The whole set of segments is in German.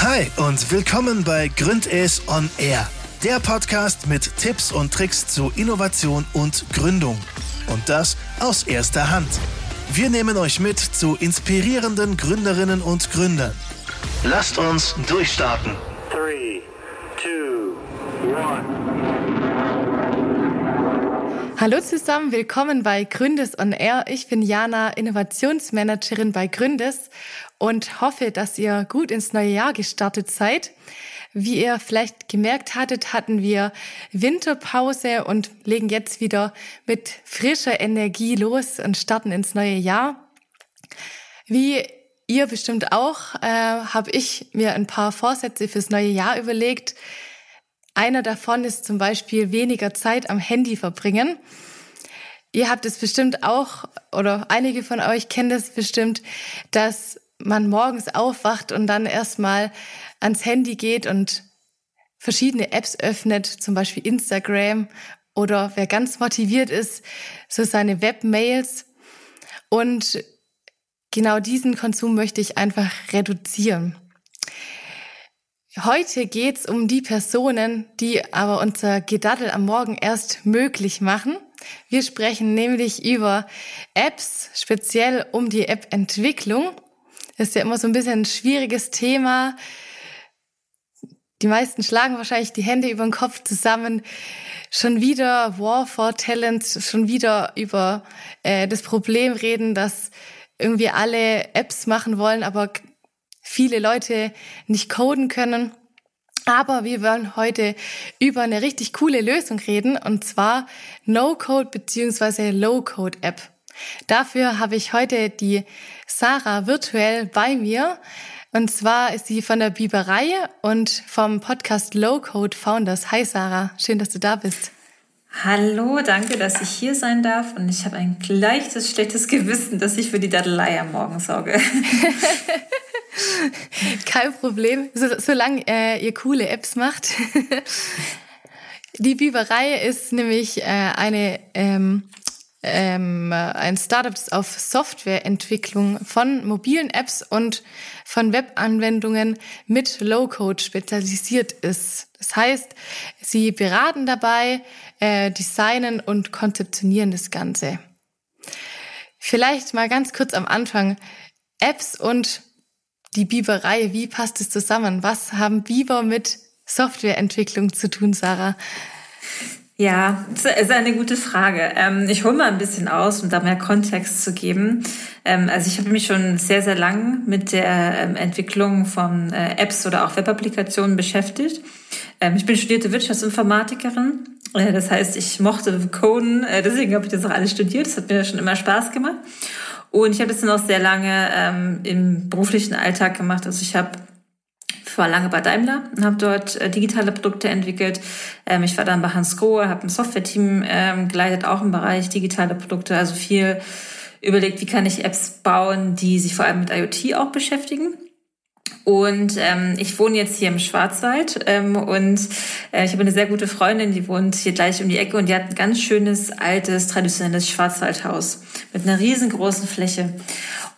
Hi und willkommen bei Gründes on Air, der Podcast mit Tipps und Tricks zu Innovation und Gründung. Und das aus erster Hand. Wir nehmen euch mit zu inspirierenden Gründerinnen und Gründern. Lasst uns durchstarten. 3, 2, 1. Hallo zusammen, willkommen bei Gründes on Air. Ich bin Jana, Innovationsmanagerin bei Gründes und hoffe, dass ihr gut ins neue Jahr gestartet seid. Wie ihr vielleicht gemerkt hattet, hatten wir Winterpause und legen jetzt wieder mit frischer Energie los und starten ins neue Jahr. Wie ihr bestimmt auch, äh, habe ich mir ein paar Vorsätze fürs neue Jahr überlegt. Einer davon ist zum Beispiel weniger Zeit am Handy verbringen. Ihr habt es bestimmt auch, oder einige von euch kennen das bestimmt, dass man morgens aufwacht und dann erstmal ans Handy geht und verschiedene Apps öffnet, zum Beispiel Instagram oder wer ganz motiviert ist, so seine Webmails. Und genau diesen Konsum möchte ich einfach reduzieren. Heute geht's um die Personen, die aber unser Gedaddel am Morgen erst möglich machen. Wir sprechen nämlich über Apps, speziell um die App-Entwicklung ist ja immer so ein bisschen ein schwieriges Thema. Die meisten schlagen wahrscheinlich die Hände über den Kopf zusammen. Schon wieder War for Talents, schon wieder über äh, das Problem reden, dass irgendwie alle Apps machen wollen, aber viele Leute nicht coden können. Aber wir wollen heute über eine richtig coole Lösung reden, und zwar No-Code beziehungsweise Low-Code-App. Dafür habe ich heute die Sarah virtuell bei mir. Und zwar ist sie von der Biberei und vom Podcast Low Code Founders. Hi Sarah, schön, dass du da bist. Hallo, danke, dass ich hier sein darf. Und ich habe ein leichtes, schlechtes Gewissen, dass ich für die Dadelei am Morgen sorge. Kein Problem, so, solange äh, ihr coole Apps macht. die Biberei ist nämlich äh, eine ähm, ähm, ein Startup, das auf Softwareentwicklung von mobilen Apps und von Webanwendungen mit Low-Code spezialisiert ist. Das heißt, sie beraten dabei, äh, designen und konzeptionieren das Ganze. Vielleicht mal ganz kurz am Anfang. Apps und die Biberei, wie passt es zusammen? Was haben Biber mit Softwareentwicklung zu tun, Sarah? Ja, ist eine gute Frage. Ähm, ich hole mal ein bisschen aus, um da mehr Kontext zu geben. Ähm, also ich habe mich schon sehr, sehr lang mit der ähm, Entwicklung von äh, Apps oder auch Webapplikationen beschäftigt. Ich bin studierte Wirtschaftsinformatikerin. Äh, das heißt, ich mochte Coden, äh, deswegen habe ich das auch alles studiert. Das hat mir schon immer Spaß gemacht. Und ich habe das dann auch sehr lange im beruflichen Alltag gemacht. Also ich habe ich war lange bei Daimler und habe dort äh, digitale Produkte entwickelt. Ähm, ich war dann bei Hans Grohe, habe ein Software-Team ähm, geleitet, auch im Bereich digitale Produkte, also viel überlegt, wie kann ich Apps bauen, die sich vor allem mit IoT auch beschäftigen. Und ähm, ich wohne jetzt hier im Schwarzwald ähm, und äh, ich habe eine sehr gute Freundin, die wohnt hier gleich um die Ecke und die hat ein ganz schönes, altes, traditionelles Schwarzwaldhaus mit einer riesengroßen Fläche.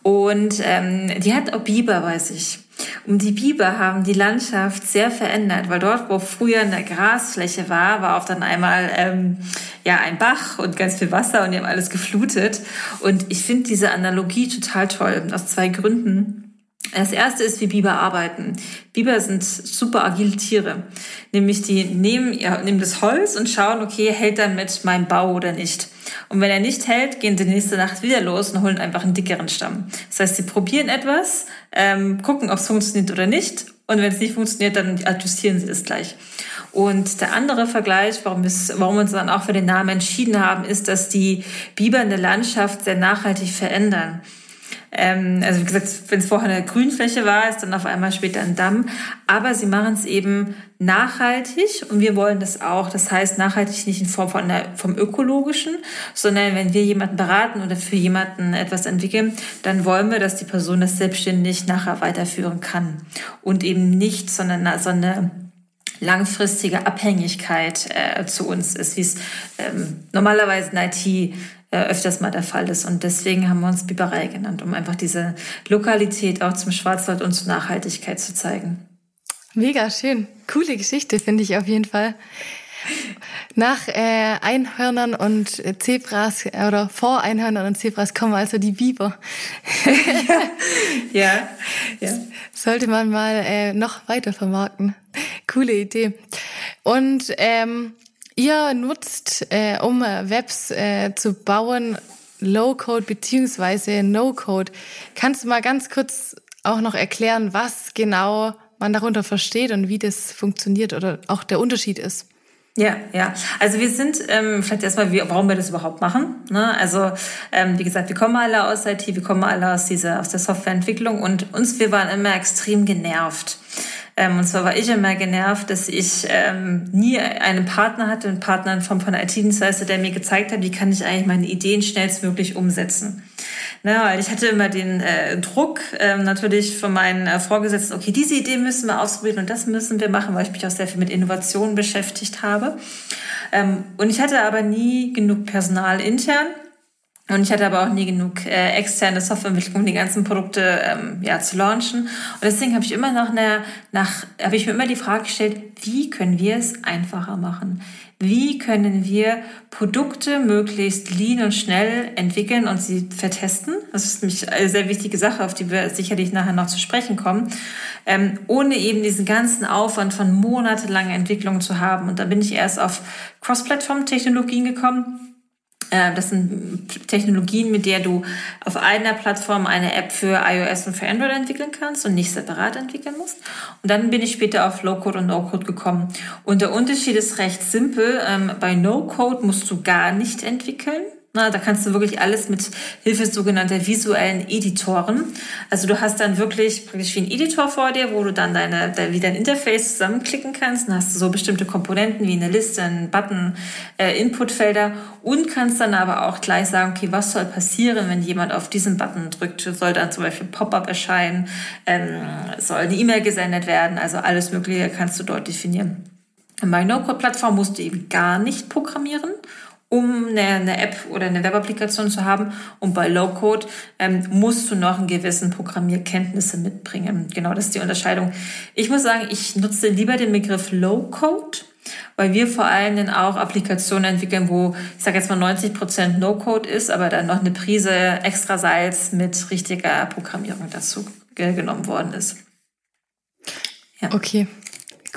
Und ähm, die hat auch Biber, weiß ich. Um die Biber haben die Landschaft sehr verändert, weil dort, wo früher eine Grasfläche war, war auf dann einmal ähm, ja ein Bach und ganz viel Wasser und die haben alles geflutet. Und ich finde diese Analogie total toll aus zwei Gründen. Das erste ist, wie Biber arbeiten. Biber sind super agile Tiere. Nämlich die nehmen, ja, nehmen das Holz und schauen, okay, hält damit mein Bau oder nicht. Und wenn er nicht hält, gehen sie nächste Nacht wieder los und holen einfach einen dickeren Stamm. Das heißt, sie probieren etwas, ähm, gucken, ob es funktioniert oder nicht. Und wenn es nicht funktioniert, dann adjustieren sie es gleich. Und der andere Vergleich, warum, es, warum wir uns dann auch für den Namen entschieden haben, ist, dass die Biber in der Landschaft sehr nachhaltig verändern. Ähm, also wie gesagt, wenn es vorher eine Grünfläche war, ist dann auf einmal später ein Damm. Aber sie machen es eben nachhaltig und wir wollen das auch. Das heißt nachhaltig nicht in Form von der, vom ökologischen, sondern wenn wir jemanden beraten oder für jemanden etwas entwickeln, dann wollen wir, dass die Person das selbstständig nachher weiterführen kann und eben nicht, sondern so eine langfristige Abhängigkeit äh, zu uns ist, wie es ähm, normalerweise in IT äh, öfters mal der Fall ist. Und deswegen haben wir uns Biberei genannt, um einfach diese Lokalität auch zum Schwarzwald und zur Nachhaltigkeit zu zeigen. Mega schön. Coole Geschichte, finde ich auf jeden Fall. Nach äh, Einhörnern und Zebras äh, oder vor Einhörnern und Zebras kommen also die Biber. ja, ja. Sollte man mal äh, noch weiter vermarkten. Coole Idee. Und ähm, ihr nutzt, äh, um Webs äh, zu bauen, Low-Code beziehungsweise No-Code. Kannst du mal ganz kurz auch noch erklären, was genau man darunter versteht und wie das funktioniert oder auch der Unterschied ist? Ja, ja. Also wir sind ähm, vielleicht erstmal, wie, warum wir das überhaupt machen. Ne? Also ähm, wie gesagt, wir kommen alle aus IT, wir kommen alle aus dieser aus der Softwareentwicklung und uns wir waren immer extrem genervt. Ähm, und zwar war ich immer genervt, dass ich ähm, nie einen Partner hatte, einen Partner in Form von IT-Dienstleister, der mir gezeigt hat, wie kann ich eigentlich meine Ideen schnellstmöglich umsetzen. Na, weil ich hatte immer den äh, Druck ähm, natürlich von meinen äh, Vorgesetzten, okay, diese Idee müssen wir ausprobieren und das müssen wir machen, weil ich mich auch sehr viel mit Innovationen beschäftigt habe. Ähm, und ich hatte aber nie genug Personal intern. Und ich hatte aber auch nie genug äh, externe Softwareentwicklung, um die ganzen Produkte ähm, ja, zu launchen. Und deswegen habe ich immer noch eine, nach, habe ich mir immer die Frage gestellt, wie können wir es einfacher machen? Wie können wir Produkte möglichst lean und schnell entwickeln und sie vertesten? Das ist nämlich eine sehr wichtige Sache, auf die wir sicherlich nachher noch zu sprechen kommen, ähm, ohne eben diesen ganzen Aufwand von monatelanger Entwicklung zu haben. Und da bin ich erst auf Cross-Plattform-Technologien gekommen das sind Technologien, mit der du auf einer Plattform eine App für iOS und für Android entwickeln kannst und nicht separat entwickeln musst. Und dann bin ich später auf Low-Code und No-Code gekommen. Und der Unterschied ist recht simpel. Ähm, bei No-Code musst du gar nicht entwickeln. Na, da kannst du wirklich alles mit Hilfe sogenannter visuellen Editoren. Also du hast dann wirklich praktisch wie ein Editor vor dir, wo du dann deine, dein, wie dein Interface zusammenklicken kannst. Dann hast du so bestimmte Komponenten wie eine Liste, einen Button, äh, Inputfelder und kannst dann aber auch gleich sagen, okay, was soll passieren, wenn jemand auf diesen Button drückt? Soll dann zum Beispiel Pop-up erscheinen? Ähm, soll eine E-Mail gesendet werden? Also alles Mögliche kannst du dort definieren. Bei No-Code-Plattform musst du eben gar nicht programmieren um eine, eine App oder eine Webapplikation zu haben. Und bei Low-Code ähm, musst du noch einen gewissen Programmierkenntnisse mitbringen. Genau, das ist die Unterscheidung. Ich muss sagen, ich nutze lieber den Begriff Low-Code, weil wir vor allem dann auch Applikationen entwickeln, wo ich sage jetzt mal 90 Prozent No-Code ist, aber dann noch eine Prise extra Salz mit richtiger Programmierung dazu genommen worden ist. Ja. Okay,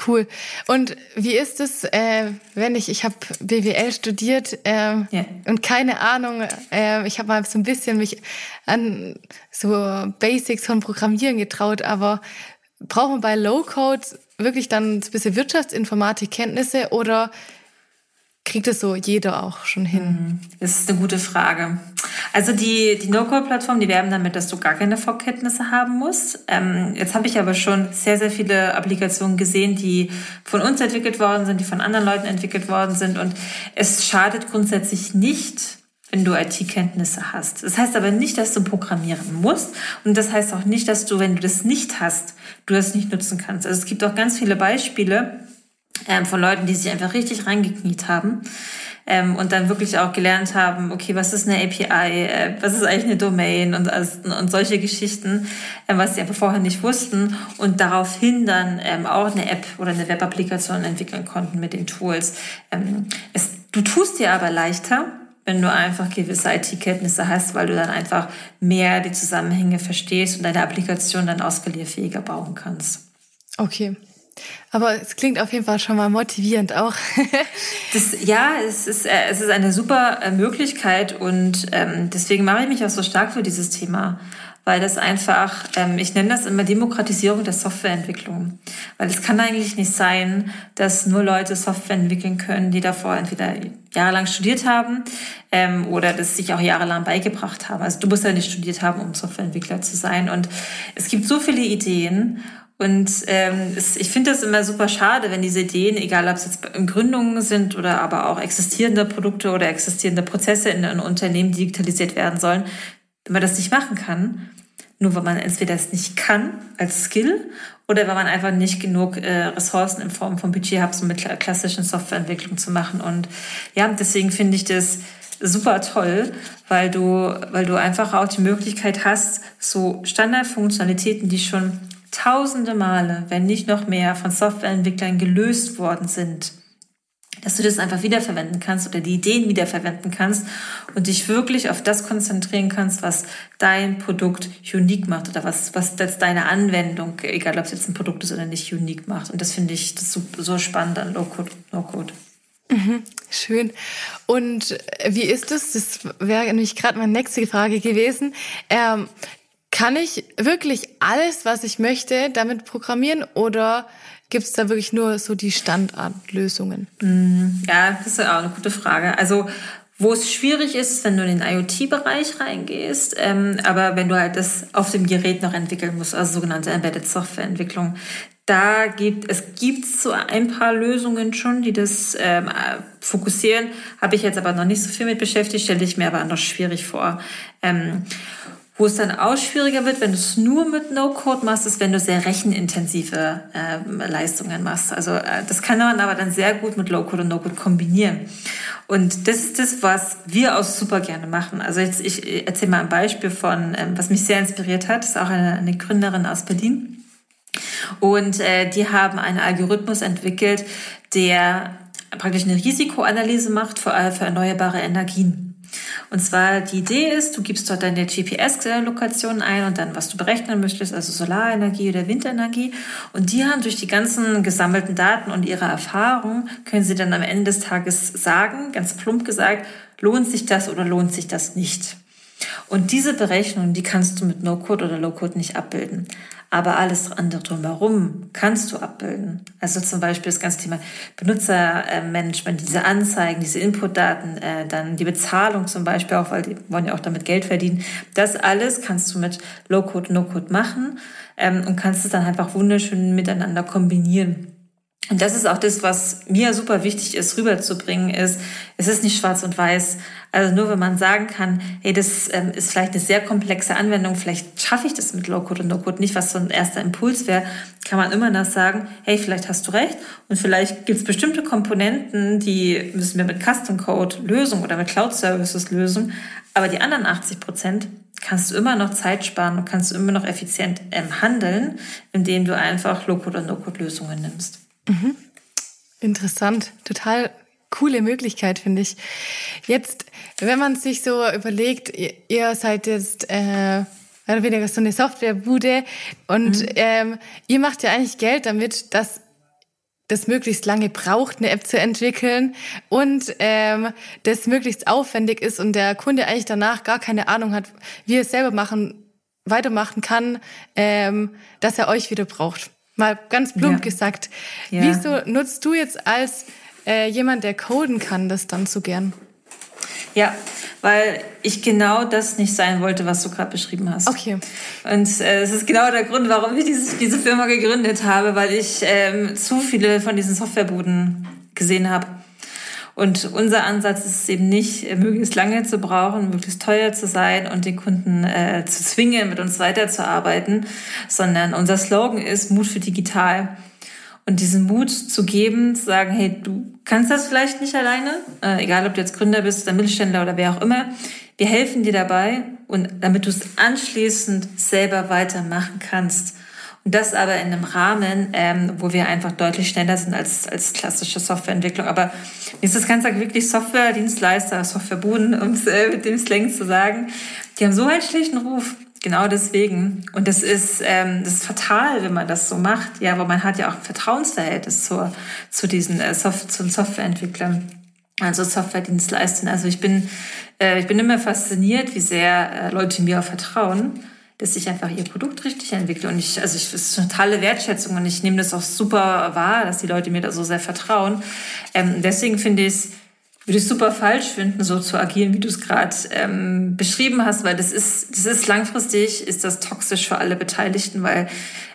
Cool. Und wie ist es, äh, wenn ich, ich habe BWL studiert äh, yeah. und keine Ahnung, äh, ich habe mal so ein bisschen mich an so Basics von Programmieren getraut, aber braucht man bei Low-Code wirklich dann ein bisschen Wirtschaftsinformatik-Kenntnisse oder kriegt es so jeder auch schon hin? Mhm. Das ist eine gute Frage. Also die, die No-Code-Plattform, die werben damit, dass du gar keine Vorkenntnisse haben musst. Ähm, jetzt habe ich aber schon sehr, sehr viele Applikationen gesehen, die von uns entwickelt worden sind, die von anderen Leuten entwickelt worden sind. Und es schadet grundsätzlich nicht, wenn du IT-Kenntnisse hast. Das heißt aber nicht, dass du programmieren musst. Und das heißt auch nicht, dass du, wenn du das nicht hast, du das nicht nutzen kannst. Also es gibt auch ganz viele Beispiele, ähm, von Leuten, die sich einfach richtig reingekniet haben ähm, und dann wirklich auch gelernt haben, okay, was ist eine API, äh, was ist eigentlich eine Domain und, und solche Geschichten, äh, was sie einfach vorher nicht wussten und daraufhin dann ähm, auch eine App oder eine Web-Applikation entwickeln konnten mit den Tools. Ähm, es, du tust dir aber leichter, wenn du einfach gewisse IT-Kenntnisse hast, weil du dann einfach mehr die Zusammenhänge verstehst und deine Applikation dann ausgelierfähiger bauen kannst. Okay, aber es klingt auf jeden Fall schon mal motivierend auch. das, ja, es ist, äh, es ist eine super äh, Möglichkeit und ähm, deswegen mache ich mich auch so stark für dieses Thema, weil das einfach, ähm, ich nenne das immer Demokratisierung der Softwareentwicklung. Weil es kann eigentlich nicht sein, dass nur Leute Software entwickeln können, die davor entweder jahrelang studiert haben ähm, oder das sich auch jahrelang beigebracht haben. Also du musst ja nicht studiert haben, um Softwareentwickler zu sein. Und es gibt so viele Ideen und ähm, es, ich finde das immer super schade, wenn diese Ideen, egal ob es jetzt Gründungen sind oder aber auch existierende Produkte oder existierende Prozesse in einem Unternehmen digitalisiert werden sollen, wenn man das nicht machen kann, nur weil man entweder das nicht kann als Skill oder weil man einfach nicht genug äh, Ressourcen in Form von Budget hat, um mit klassischen Softwareentwicklung zu machen. Und ja, deswegen finde ich das super toll, weil du, weil du einfach auch die Möglichkeit hast, so Standardfunktionalitäten, die schon tausende Male, wenn nicht noch mehr, von Softwareentwicklern gelöst worden sind, dass du das einfach wiederverwenden kannst oder die Ideen wiederverwenden kannst und dich wirklich auf das konzentrieren kannst, was dein Produkt unique macht oder was, was das deine Anwendung, egal ob es jetzt ein Produkt ist oder nicht, unique macht. Und das finde ich das so, so spannend an Low-Code. No-Code. Mhm, schön. Und wie ist das? Das wäre nämlich gerade meine nächste Frage gewesen. Ähm, kann ich wirklich alles, was ich möchte, damit programmieren oder gibt es da wirklich nur so die Standardlösungen? Mhm. Ja, das ist auch eine gute Frage. Also wo es schwierig ist, wenn du in den IoT-Bereich reingehst, ähm, aber wenn du halt das auf dem Gerät noch entwickeln musst, also sogenannte Embedded Software-Entwicklung, da gibt es gibt so ein paar Lösungen schon, die das ähm, fokussieren. Habe ich jetzt aber noch nicht so viel mit beschäftigt, stelle ich mir aber anders schwierig vor. Ähm, wo es dann auch schwieriger wird, wenn du es nur mit No-Code machst, ist, wenn du sehr rechenintensive äh, Leistungen machst. Also äh, das kann man aber dann sehr gut mit Low-Code und No-Code kombinieren. Und das ist das, was wir auch super gerne machen. Also jetzt, ich erzähle mal ein Beispiel von, ähm, was mich sehr inspiriert hat. Das ist auch eine, eine Gründerin aus Berlin. Und äh, die haben einen Algorithmus entwickelt, der praktisch eine Risikoanalyse macht, vor allem für erneuerbare Energien. Und zwar die Idee ist, du gibst dort deine GPS-Lokation ein und dann, was du berechnen möchtest, also Solarenergie oder Windenergie. Und die haben durch die ganzen gesammelten Daten und ihre Erfahrung, können sie dann am Ende des Tages sagen, ganz plump gesagt, lohnt sich das oder lohnt sich das nicht. Und diese Berechnung, die kannst du mit No-Code oder Low-Code nicht abbilden. Aber alles andere drumherum kannst du abbilden. Also zum Beispiel das ganze Thema Benutzermanagement, diese Anzeigen, diese Inputdaten, äh, dann die Bezahlung zum Beispiel auch, weil die wollen ja auch damit Geld verdienen. Das alles kannst du mit Low-Code, No-Code machen ähm, und kannst es dann einfach wunderschön miteinander kombinieren. Und das ist auch das, was mir super wichtig ist, rüberzubringen, ist, es ist nicht schwarz und weiß. Also nur wenn man sagen kann, hey, das ähm, ist vielleicht eine sehr komplexe Anwendung, vielleicht schaffe ich das mit Low-Code und No-Code nicht, was so ein erster Impuls wäre, kann man immer noch sagen, hey, vielleicht hast du recht und vielleicht gibt es bestimmte Komponenten, die müssen wir mit Custom Code lösen oder mit Cloud Services lösen, aber die anderen 80 Prozent kannst du immer noch Zeit sparen und kannst du immer noch effizient ähm, handeln, indem du einfach Low-Code und No-Code Lösungen nimmst. Mhm. Interessant, total coole Möglichkeit, finde ich. Jetzt, wenn man sich so überlegt, ihr, seid jetzt äh, mehr oder weniger so eine Softwarebude und mhm. ähm, ihr macht ja eigentlich Geld damit, dass das möglichst lange braucht, eine App zu entwickeln und ähm, das möglichst aufwendig ist und der Kunde eigentlich danach gar keine Ahnung hat, wie er es selber machen, weitermachen kann, ähm, dass er euch wieder braucht. Mal ganz plump ja. gesagt. Ja. Wieso nutzt du jetzt als äh, jemand, der coden kann, das dann so gern? Ja, weil ich genau das nicht sein wollte, was du gerade beschrieben hast. Okay. Und äh, es ist genau der Grund, warum ich diese, diese Firma gegründet habe, weil ich ähm, zu viele von diesen Softwarebuden gesehen habe. Und unser Ansatz ist es eben nicht, äh, möglichst lange zu brauchen, möglichst teuer zu sein und den Kunden äh, zu zwingen, mit uns weiterzuarbeiten, sondern unser Slogan ist Mut für digital. Und diesen Mut zu geben, zu sagen, hey, du kannst das vielleicht nicht alleine, äh, egal ob du jetzt Gründer bist oder Mittelständler oder wer auch immer. Wir helfen dir dabei und damit du es anschließend selber weitermachen kannst. Und das aber in einem Rahmen, ähm, wo wir einfach deutlich schneller sind als, als klassische Softwareentwicklung. Aber mir ist das Ganze wirklich Softwaredienstleister, Softwarebuden, um es äh, mit dem Slang zu sagen. Die haben so einen schlechten Ruf. Genau deswegen. Und das ist, ähm, das ist fatal, wenn man das so macht. Ja, aber man hat ja auch ein Vertrauensverhältnis zur, zu diesen äh, Soft zu den Softwareentwicklern. Also Softwaredienstleistern. Also ich bin, äh, ich bin immer fasziniert, wie sehr äh, Leute mir auch vertrauen dass ich einfach ihr Produkt richtig entwickle. Und ich, also ich, das ist eine totale Wertschätzung und ich nehme das auch super wahr, dass die Leute mir da so sehr vertrauen. Ähm, deswegen finde ich es, würde ich super falsch finden, so zu agieren, wie du es gerade ähm, beschrieben hast, weil das ist, das ist langfristig, ist das toxisch für alle Beteiligten, weil,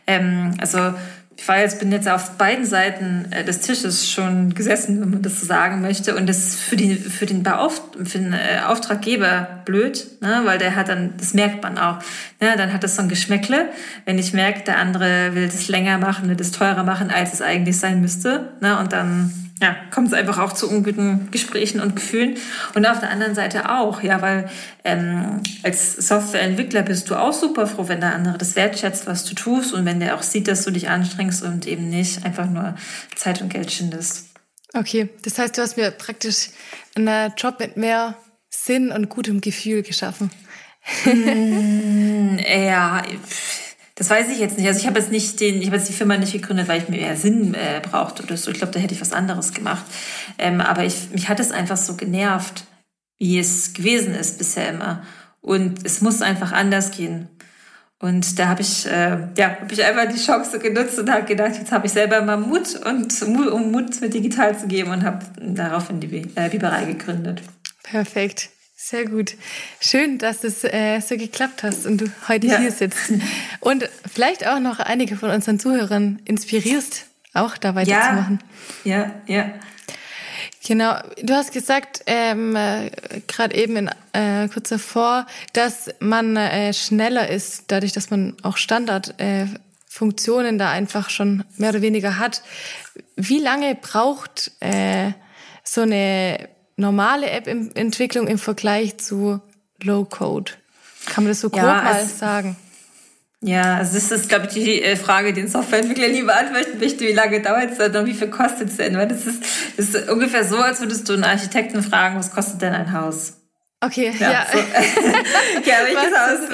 ähm, also ich war jetzt, bin jetzt auf beiden Seiten äh, des Tisches schon gesessen, wenn man das so sagen möchte. Und das ist für, die, für den, Beauft für den äh, Auftraggeber blöd, ne? weil der hat dann, das merkt man auch. Ne? Dann hat das so ein Geschmäckle. Wenn ich merke, der andere will das länger machen, will das teurer machen, als es eigentlich sein müsste. Ne? Und dann ja, kommt es einfach auch zu unguten Gesprächen und Gefühlen. Und auf der anderen Seite auch, ja, weil ähm, als Softwareentwickler bist du auch super froh, wenn der andere das wertschätzt, was du tust und wenn der auch sieht, dass du dich anstrengst und eben nicht einfach nur Zeit und Geld schindest. Okay, das heißt, du hast mir praktisch einen Job mit mehr Sinn und gutem Gefühl geschaffen. mm, ja, das weiß ich jetzt nicht. Also ich habe jetzt nicht den, ich habe die Firma nicht gegründet, weil ich mir mehr Sinn äh, brauchte oder so. Ich glaube, da hätte ich was anderes gemacht. Ähm, aber ich, mich hat es einfach so genervt, wie es gewesen ist bisher immer. Und es muss einfach anders gehen. Und da habe ich, äh, ja, habe ich einfach die Chance genutzt und habe gedacht, jetzt habe ich selber mal Mut und um Mut mit digital zu geben und habe daraufhin die äh, Biberei gegründet. Perfekt. Sehr gut. Schön, dass es äh, so geklappt hast und du heute ja. hier sitzt. Und vielleicht auch noch einige von unseren Zuhörern inspirierst, auch da weiterzumachen. Ja, ja, ja. Genau. Du hast gesagt, ähm, äh, gerade eben in, äh, kurz davor, dass man äh, schneller ist, dadurch, dass man auch Standardfunktionen äh, da einfach schon mehr oder weniger hat. Wie lange braucht äh, so eine normale App-Entwicklung im Vergleich zu Low-Code? Kann man das so grob ja, mal sagen? Ja, also das ist, glaube ich, die äh, Frage, die ein Softwareentwickler lieber beantworten möchte. Wie lange dauert es denn und wie viel kostet es denn? Weil das ist, das ist ungefähr so, als würdest du einen Architekten fragen, was kostet denn ein Haus? Okay, ja. ja. So. ja Haus?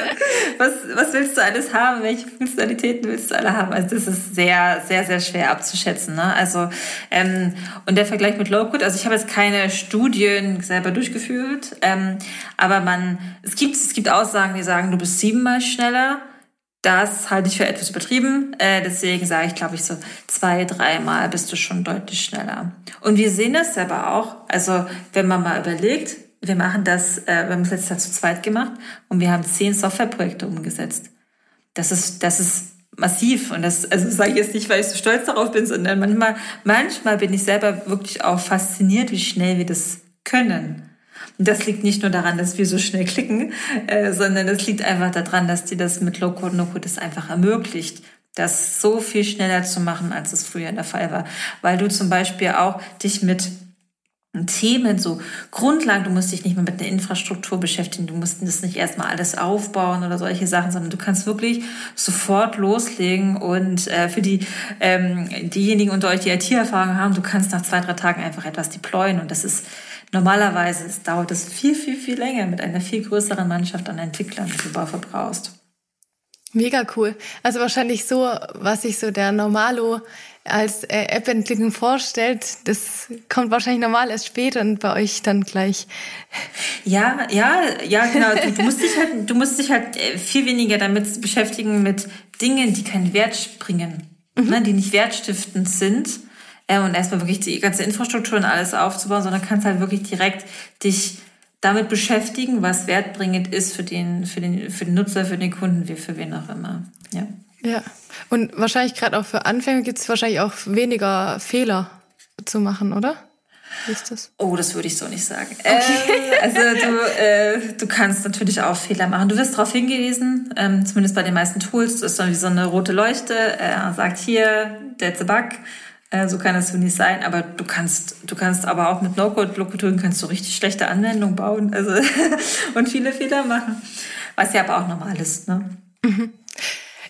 Was, was willst du alles haben? Welche Funktionalitäten willst du alle haben? Also das ist sehr, sehr, sehr schwer abzuschätzen. Ne? Also ähm, und der Vergleich mit Low-Code, also ich habe jetzt keine Studien selber durchgeführt, ähm, aber man, es gibt, es gibt Aussagen, die sagen, du bist siebenmal schneller. Das halte ich für etwas übertrieben. Äh, deswegen sage ich, glaube ich, so zwei, dreimal bist du schon deutlich schneller. Und wir sehen das aber auch. Also wenn man mal überlegt, wir machen das, äh, wir haben es letztes Jahr zu zweit gemacht und wir haben zehn Softwareprojekte umgesetzt. Das ist, das ist massiv und das, also sage ich jetzt nicht, weil ich so stolz darauf bin, sondern manchmal, manchmal bin ich selber wirklich auch fasziniert, wie schnell wir das können. Und das liegt nicht nur daran, dass wir so schnell klicken, äh, sondern es liegt einfach daran, dass dir das mit Low-Code, No-Code das einfach ermöglicht, das so viel schneller zu machen, als es früher der Fall war. Weil du zum Beispiel auch dich mit Themen, so Grundlagen, du musst dich nicht mehr mit der Infrastruktur beschäftigen, du musst das nicht erstmal alles aufbauen oder solche Sachen, sondern du kannst wirklich sofort loslegen und äh, für die ähm, diejenigen unter euch, die IT-Erfahrung haben, du kannst nach zwei, drei Tagen einfach etwas deployen und das ist normalerweise es dauert es viel, viel, viel länger mit einer viel größeren Mannschaft an Entwicklern, die du dafür brauchst. Mega cool. Also wahrscheinlich so, was sich so der Normalo als äh, App-Entwicklung vorstellt, das kommt wahrscheinlich normal erst später und bei euch dann gleich. Ja, ja, ja, genau. Du, du musst dich halt, du musst dich halt äh, viel weniger damit beschäftigen mit Dingen, die keinen Wert bringen, mhm. ne, die nicht wertstiftend sind. Äh, und erstmal wirklich die ganze Infrastruktur und alles aufzubauen, sondern kannst halt wirklich direkt dich damit beschäftigen, was wertbringend ist für den, für den, für den Nutzer, für den Kunden, wie für wen auch immer. Ja. Ja. Und wahrscheinlich gerade auch für Anfänger gibt es wahrscheinlich auch weniger Fehler zu machen, oder? Wie ist das? Oh, das würde ich so nicht sagen. Okay. Ähm, also du, äh, du kannst natürlich auch Fehler machen. Du wirst darauf hingewiesen, ähm, zumindest bei den meisten Tools, das ist dann wie so eine rote Leuchte, äh, sagt hier, that's a bug. Äh, so kann das so nicht sein, aber du kannst, du kannst aber auch mit No-Code-Lokaturen kannst du richtig schlechte Anwendungen bauen, also und viele Fehler machen, was ja aber auch normal ist. Ne? Mhm.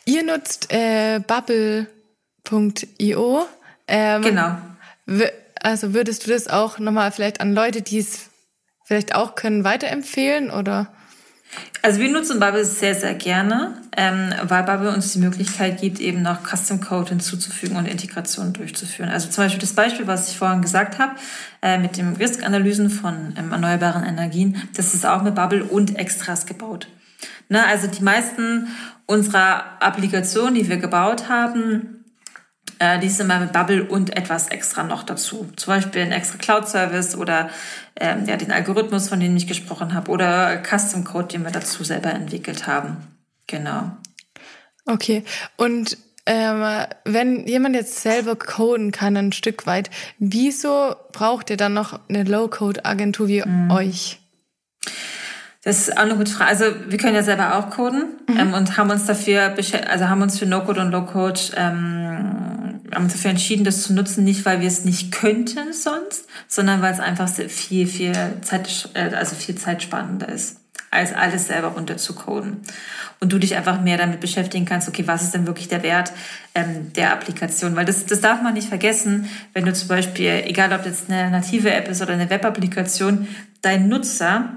Ihr nutzt äh, Bubble.io. Ähm, genau. Also würdest du das auch nochmal vielleicht an Leute, die es vielleicht auch können, weiterempfehlen oder? Also wir nutzen Bubble sehr, sehr gerne, ähm, weil Bubble uns die Möglichkeit gibt, eben noch Custom Code hinzuzufügen und Integrationen durchzuführen. Also zum Beispiel das Beispiel, was ich vorhin gesagt habe, äh, mit dem Risk-Analysen von ähm, erneuerbaren Energien, das ist auch mit Bubble und Extras gebaut. Ne, also die meisten unserer Applikationen, die wir gebaut haben, äh, die sind mal mit Bubble und etwas extra noch dazu. Zum Beispiel ein extra Cloud-Service oder ähm, ja, den Algorithmus, von dem ich gesprochen habe, oder Custom Code, den wir dazu selber entwickelt haben. Genau. Okay. Und ähm, wenn jemand jetzt selber coden kann, ein Stück weit, wieso braucht ihr dann noch eine Low-Code-Agentur wie mhm. euch? Das ist auch eine gute Frage. Also wir können ja selber auch coden mhm. ähm, und haben uns dafür, also haben uns für No-Code und Low-Code ähm, haben dafür entschieden, das zu nutzen, nicht weil wir es nicht könnten sonst, sondern weil es einfach viel, viel Zeit, äh, also viel zeitsparender ist, als alles selber runterzucoden. Und du dich einfach mehr damit beschäftigen kannst, okay, was ist denn wirklich der Wert ähm, der Applikation? Weil das, das darf man nicht vergessen, wenn du zum Beispiel, egal ob jetzt eine native App ist oder eine Web-Applikation, dein Nutzer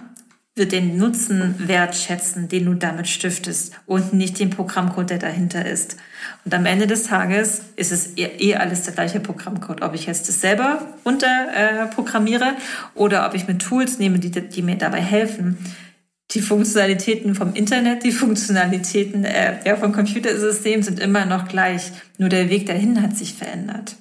wird den Nutzen wertschätzen, den du damit stiftest und nicht den Programmcode, der dahinter ist. Und am Ende des Tages ist es eh alles der gleiche Programmcode. Ob ich jetzt das selber runter äh, oder ob ich mir Tools nehme, die, die mir dabei helfen. Die Funktionalitäten vom Internet, die Funktionalitäten äh, ja, vom Computersystem sind immer noch gleich. Nur der Weg dahin hat sich verändert.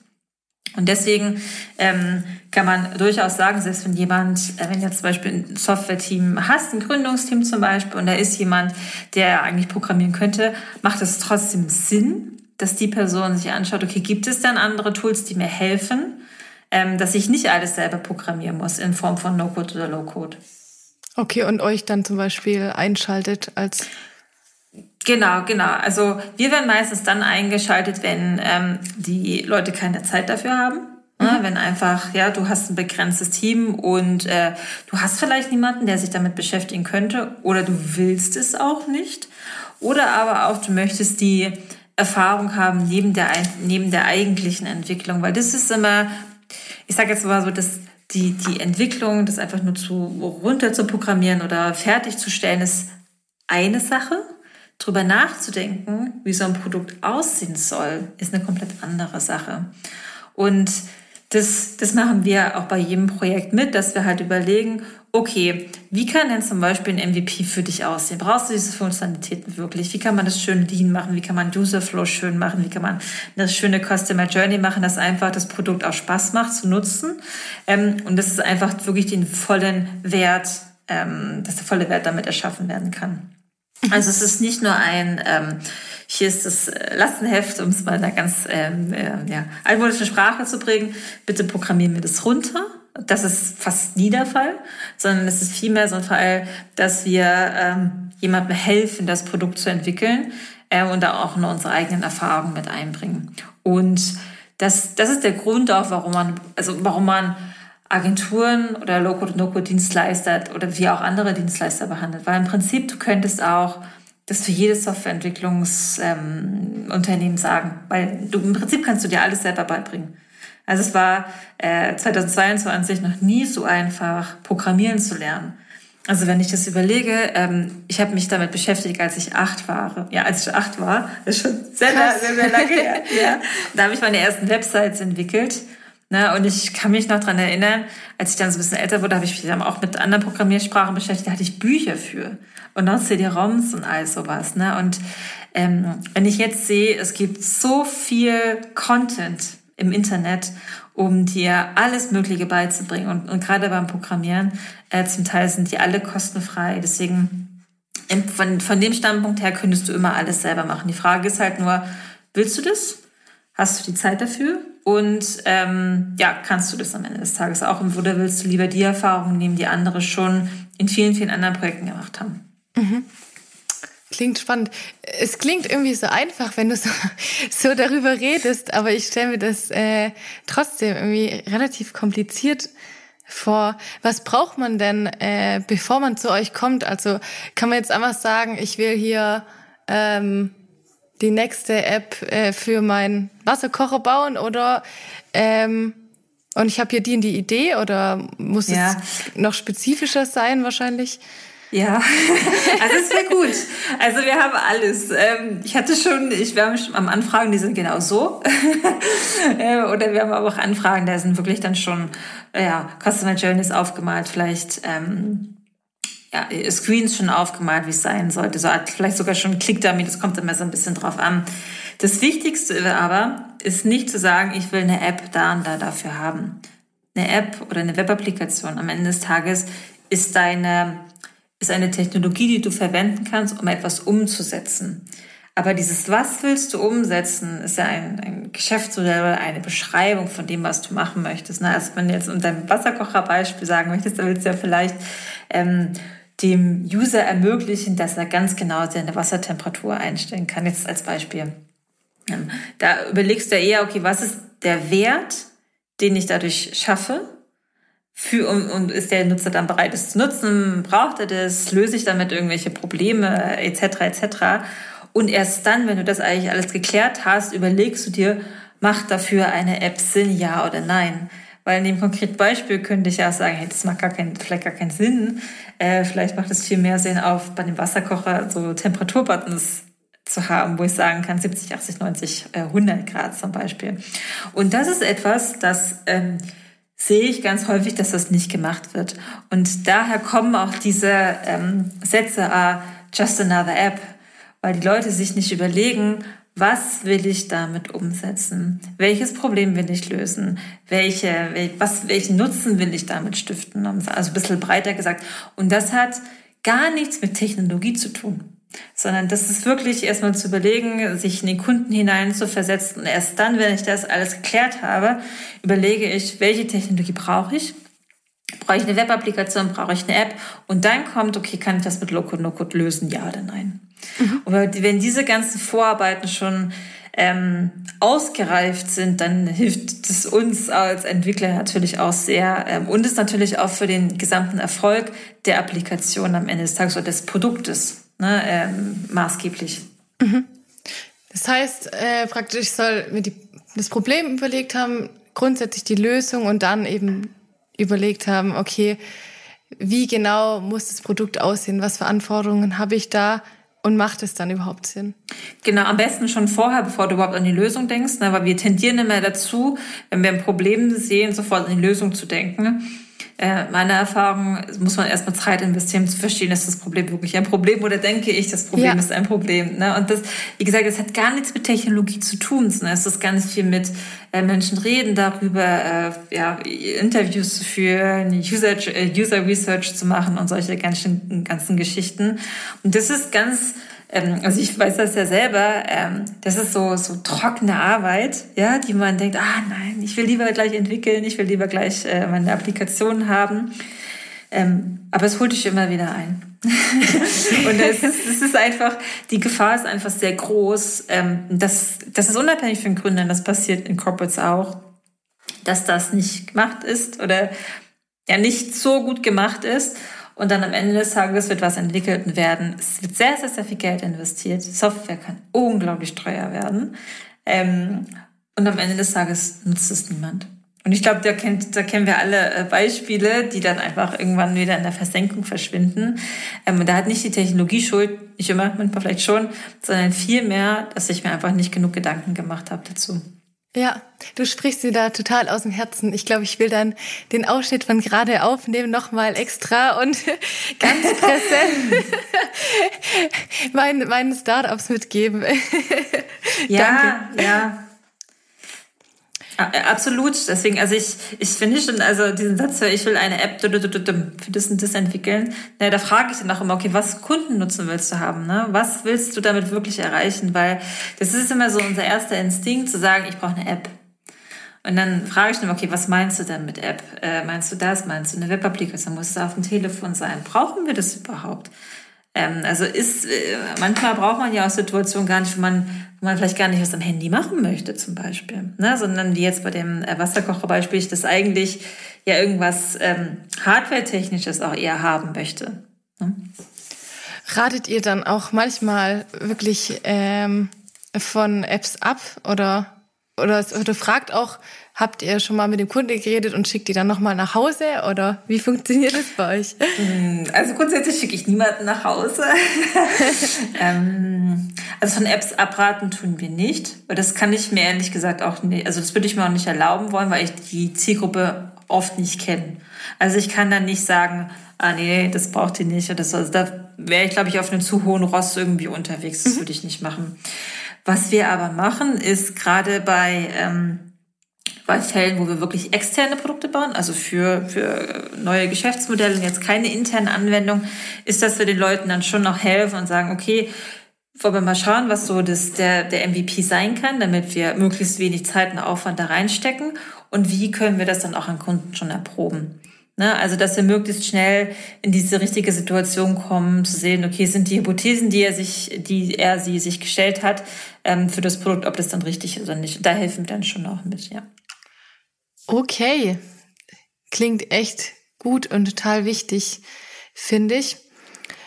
Und deswegen ähm, kann man durchaus sagen, selbst wenn jemand, äh, wenn jetzt zum Beispiel ein Software-Team hast, ein Gründungsteam zum Beispiel, und da ist jemand, der eigentlich programmieren könnte, macht es trotzdem Sinn, dass die Person sich anschaut, okay, gibt es dann andere Tools, die mir helfen, ähm, dass ich nicht alles selber programmieren muss in Form von No-Code oder Low-Code. Okay, und euch dann zum Beispiel einschaltet als Genau, genau. Also wir werden meistens dann eingeschaltet, wenn ähm, die Leute keine Zeit dafür haben. Ne? Mhm. Wenn einfach, ja, du hast ein begrenztes Team und äh, du hast vielleicht niemanden, der sich damit beschäftigen könnte oder du willst es auch nicht. Oder aber auch, du möchtest die Erfahrung haben neben der, neben der eigentlichen Entwicklung, weil das ist immer, ich sage jetzt mal so, dass die, die Entwicklung, das einfach nur zu runter zu programmieren oder fertigzustellen, ist eine Sache drüber nachzudenken, wie so ein Produkt aussehen soll, ist eine komplett andere Sache. Und das, das machen wir auch bei jedem Projekt mit, dass wir halt überlegen, okay, wie kann denn zum Beispiel ein MVP für dich aussehen? Brauchst du diese Funktionalitäten wirklich? Wie kann man das schön lean machen? Wie kann man User Flow schön machen? Wie kann man eine schöne Customer Journey machen, dass einfach das Produkt auch Spaß macht zu nutzen? Ähm, und das ist einfach wirklich den vollen Wert, ähm, dass der volle Wert damit erschaffen werden kann. Also es ist nicht nur ein, ähm, hier ist das äh, Lastenheft, um es mal in einer ganz ähm, äh, ja, altmodischen Sprache zu bringen, bitte programmieren wir das runter. Das ist fast nie der Fall, sondern es ist vielmehr so ein Fall, dass wir ähm, jemandem helfen, das Produkt zu entwickeln äh, und da auch nur unsere eigenen Erfahrungen mit einbringen. Und das, das ist der Grund auch, warum man, also warum man Agenturen oder No-Code-Dienstleister oder wie auch andere Dienstleister behandelt. Weil im Prinzip, du könntest auch das für jedes Softwareentwicklungsunternehmen ähm, sagen. Weil du im Prinzip kannst du dir alles selber beibringen. Also es war äh, 2022 noch nie so einfach, Programmieren zu lernen. Also wenn ich das überlege, ähm, ich habe mich damit beschäftigt, als ich acht war. Ja, als ich acht war, das ist schon sehr, sehr, sehr lange her. Ja. Da habe ich meine ersten Websites entwickelt Ne, und ich kann mich noch dran erinnern, als ich dann so ein bisschen älter wurde, habe ich mich dann auch mit anderen Programmiersprachen beschäftigt, da hatte ich Bücher für. Und auch CD-ROMs und all sowas. Ne? Und ähm, wenn ich jetzt sehe, es gibt so viel Content im Internet, um dir alles Mögliche beizubringen. Und, und gerade beim Programmieren, äh, zum Teil sind die alle kostenfrei. Deswegen, von, von dem Standpunkt her könntest du immer alles selber machen. Die Frage ist halt nur, willst du das? Hast du die Zeit dafür? Und ähm, ja, kannst du das am Ende des Tages auch? Oder willst du lieber die Erfahrungen nehmen, die andere schon in vielen, vielen anderen Projekten gemacht haben? Mhm. Klingt spannend. Es klingt irgendwie so einfach, wenn du so, so darüber redest, aber ich stelle mir das äh, trotzdem irgendwie relativ kompliziert vor. Was braucht man denn, äh, bevor man zu euch kommt? Also kann man jetzt einfach sagen, ich will hier ähm, die nächste App äh, für meinen Wasserkocher bauen oder ähm, und ich habe hier die in die Idee oder muss ja. es noch spezifischer sein wahrscheinlich? Ja, also es wäre gut. Also wir haben alles. Ähm, ich hatte schon, ich wir haben schon am Anfragen, die sind genau so. Äh, oder wir haben aber auch Anfragen, da sind wirklich dann schon ja, Customer Journeys aufgemalt, vielleicht ähm, ja, Screens schon aufgemalt, wie es sein sollte. So vielleicht sogar schon Click-Dummy, das kommt immer so ein bisschen drauf an. Das Wichtigste aber ist nicht zu sagen, ich will eine App da und da dafür haben. Eine App oder eine Web-Applikation am Ende des Tages ist deine, ist eine Technologie, die du verwenden kannst, um etwas umzusetzen. Aber dieses, was willst du umsetzen, ist ja ein, ein Geschäftsmodell eine Beschreibung von dem, was du machen möchtest. Also wenn du jetzt um dein Wasserkocherbeispiel sagen möchtest, dann willst du ja vielleicht ähm, dem User ermöglichen, dass er ganz genau seine Wassertemperatur einstellen kann. Jetzt als Beispiel. Ähm, da überlegst du ja eher, okay, was ist der Wert, den ich dadurch schaffe? Für, und, und ist der Nutzer dann bereit, es zu nutzen? Braucht er das? Löse ich damit irgendwelche Probleme etc. etc. Und erst dann, wenn du das eigentlich alles geklärt hast, überlegst du dir, macht dafür eine App Sinn, ja oder nein? Weil in dem konkreten Beispiel könnte ich ja sagen, hey, das macht gar keinen, vielleicht gar keinen Sinn. Äh, vielleicht macht es viel mehr Sinn, auf bei dem Wasserkocher so Temperaturbuttons zu haben, wo ich sagen kann 70, 80, 90, 100 Grad zum Beispiel. Und das ist etwas, das ähm, sehe ich ganz häufig, dass das nicht gemacht wird. Und daher kommen auch diese ähm, Sätze, ah, just another app, weil die Leute sich nicht überlegen, was will ich damit umsetzen? Welches Problem will ich lösen? Welche, was, welchen Nutzen will ich damit stiften? Also ein bisschen breiter gesagt. Und das hat gar nichts mit Technologie zu tun sondern das ist wirklich erstmal zu überlegen, sich in den Kunden hinein zu versetzen. Und erst dann, wenn ich das alles geklärt habe, überlege ich, welche Technologie brauche ich? Brauche ich eine Web-Applikation? Brauche ich eine App? Und dann kommt, okay, kann ich das mit Low-Code, No-Code lösen? Ja oder nein? Mhm. Und wenn diese ganzen Vorarbeiten schon ähm, ausgereift sind, dann hilft es uns als Entwickler natürlich auch sehr ähm, und ist natürlich auch für den gesamten Erfolg der Applikation am Ende des Tages oder des Produktes ne, ähm, maßgeblich. Mhm. Das heißt, äh, praktisch soll mir die, das Problem überlegt haben, grundsätzlich die Lösung und dann eben überlegt haben, okay, wie genau muss das Produkt aussehen, was für Anforderungen habe ich da und macht es dann überhaupt Sinn? Genau, am besten schon vorher, bevor du überhaupt an die Lösung denkst, ne, weil wir tendieren immer dazu, wenn wir ein Problem sehen, sofort an die Lösung zu denken. Äh, meiner Erfahrung muss man erstmal Zeit investieren, um zu verstehen, ist das Problem wirklich ein Problem oder denke ich, das Problem ja. ist ein Problem. Ne? Und das, wie gesagt, das hat gar nichts mit Technologie zu tun. Ne? Es ist ganz viel mit äh, Menschen reden darüber, äh, ja, Interviews zu führen, User, äh, User Research zu machen und solche ganzen, ganzen Geschichten. Und das ist ganz ähm, also ich weiß das ja selber, ähm, das ist so, so trockene Arbeit, ja, die man denkt, ah nein, ich will lieber gleich entwickeln, ich will lieber gleich äh, meine Applikation haben. Ähm, aber es holt dich immer wieder ein. und es ist, es ist einfach, die Gefahr ist einfach sehr groß. Ähm, das, das ist unabhängig von Gründern, das passiert in Corporates auch, dass das nicht gemacht ist oder ja nicht so gut gemacht ist. Und dann am Ende des Tages wird was entwickelt und werden, es wird sehr, sehr, sehr viel Geld investiert. Software kann unglaublich teuer werden. Ähm, und am Ende des Tages nutzt es niemand. Und ich glaube, da, da kennen wir alle äh, Beispiele, die dann einfach irgendwann wieder in der Versenkung verschwinden. Ähm, da hat nicht die Technologie Schuld, nicht immer, manchmal vielleicht schon, sondern vielmehr, dass ich mir einfach nicht genug Gedanken gemacht habe dazu. Ja, du sprichst mir da total aus dem Herzen. Ich glaube, ich will dann den Ausschnitt von gerade aufnehmen nochmal extra und ganz präsent meinen, meinen Startups mitgeben. ja, Danke. ja. Absolut. Deswegen, also ich, ich finde schon, also diesen Satz, ich will eine App für das und das entwickeln. Na, da frage ich dann auch immer, okay, was Kundennutzen willst du haben? Ne? Was willst du damit wirklich erreichen? Weil das ist immer so unser erster Instinkt, zu sagen, ich brauche eine App. Und dann frage ich dann, okay, was meinst du denn mit App? Äh, meinst du das? Meinst du eine Web-Applikation? Muss es auf dem Telefon sein? Brauchen wir das überhaupt? Ähm, also ist, äh, manchmal braucht man ja auch Situationen gar nicht, wo man, wo man vielleicht gar nicht was am Handy machen möchte, zum Beispiel. Ne? Sondern wie jetzt bei dem äh, Wasserkocherbeispiel, ich das eigentlich ja irgendwas ähm, Hardware-technisches auch eher haben möchte. Ne? Ratet ihr dann auch manchmal wirklich ähm, von Apps ab oder, oder, oder fragt auch, Habt ihr schon mal mit dem Kunde geredet und schickt die dann nochmal nach Hause oder wie funktioniert das bei euch? Mm, also grundsätzlich schicke ich niemanden nach Hause. ähm, also von Apps abraten tun wir nicht, weil das kann ich mir ehrlich gesagt auch nicht, also das würde ich mir auch nicht erlauben wollen, weil ich die Zielgruppe oft nicht kenne. Also ich kann dann nicht sagen, ah nee, das braucht ihr nicht oder so. Also da wäre ich, glaube ich, auf einem zu hohen Ross irgendwie unterwegs. Das mhm. würde ich nicht machen. Was wir aber machen, ist gerade bei ähm, bei Fällen, wo wir wirklich externe Produkte bauen, also für, für neue Geschäftsmodelle und jetzt keine interne Anwendung, ist, dass wir den Leuten dann schon noch helfen und sagen, okay, wollen wir mal schauen, was so das, der, der MVP sein kann, damit wir möglichst wenig Zeit und Aufwand da reinstecken und wie können wir das dann auch an Kunden schon erproben. Ne? Also, dass wir möglichst schnell in diese richtige Situation kommen, zu sehen, okay, sind die Hypothesen, die er sich, die er sie sich gestellt hat, ähm, für das Produkt, ob das dann richtig ist oder nicht. Da helfen wir dann schon auch mit, ja. Okay. Klingt echt gut und total wichtig, finde ich.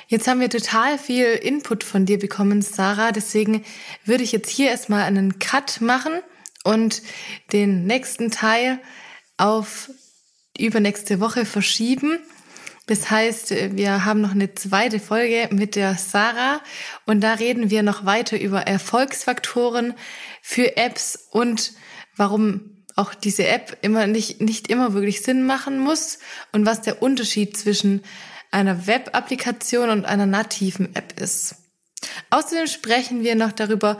Jetzt haben wir total viel Input von dir bekommen, Sarah. Deswegen würde ich jetzt hier erstmal einen Cut machen und den nächsten Teil auf übernächste Woche verschieben. Das heißt, wir haben noch eine zweite Folge mit der Sarah und da reden wir noch weiter über Erfolgsfaktoren für Apps und warum auch diese App immer nicht, nicht immer wirklich Sinn machen muss und was der Unterschied zwischen einer Web-Applikation und einer nativen App ist. Außerdem sprechen wir noch darüber,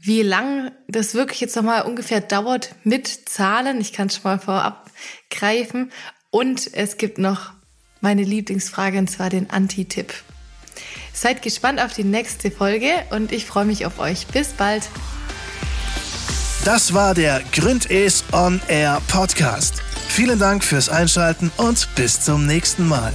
wie lang das wirklich jetzt nochmal ungefähr dauert mit Zahlen. Ich kann es schon mal vorab greifen. Und es gibt noch meine Lieblingsfrage, und zwar den Anti-Tipp. Seid gespannt auf die nächste Folge und ich freue mich auf euch. Bis bald. Das war der Gründes On Air Podcast. Vielen Dank fürs Einschalten und bis zum nächsten Mal.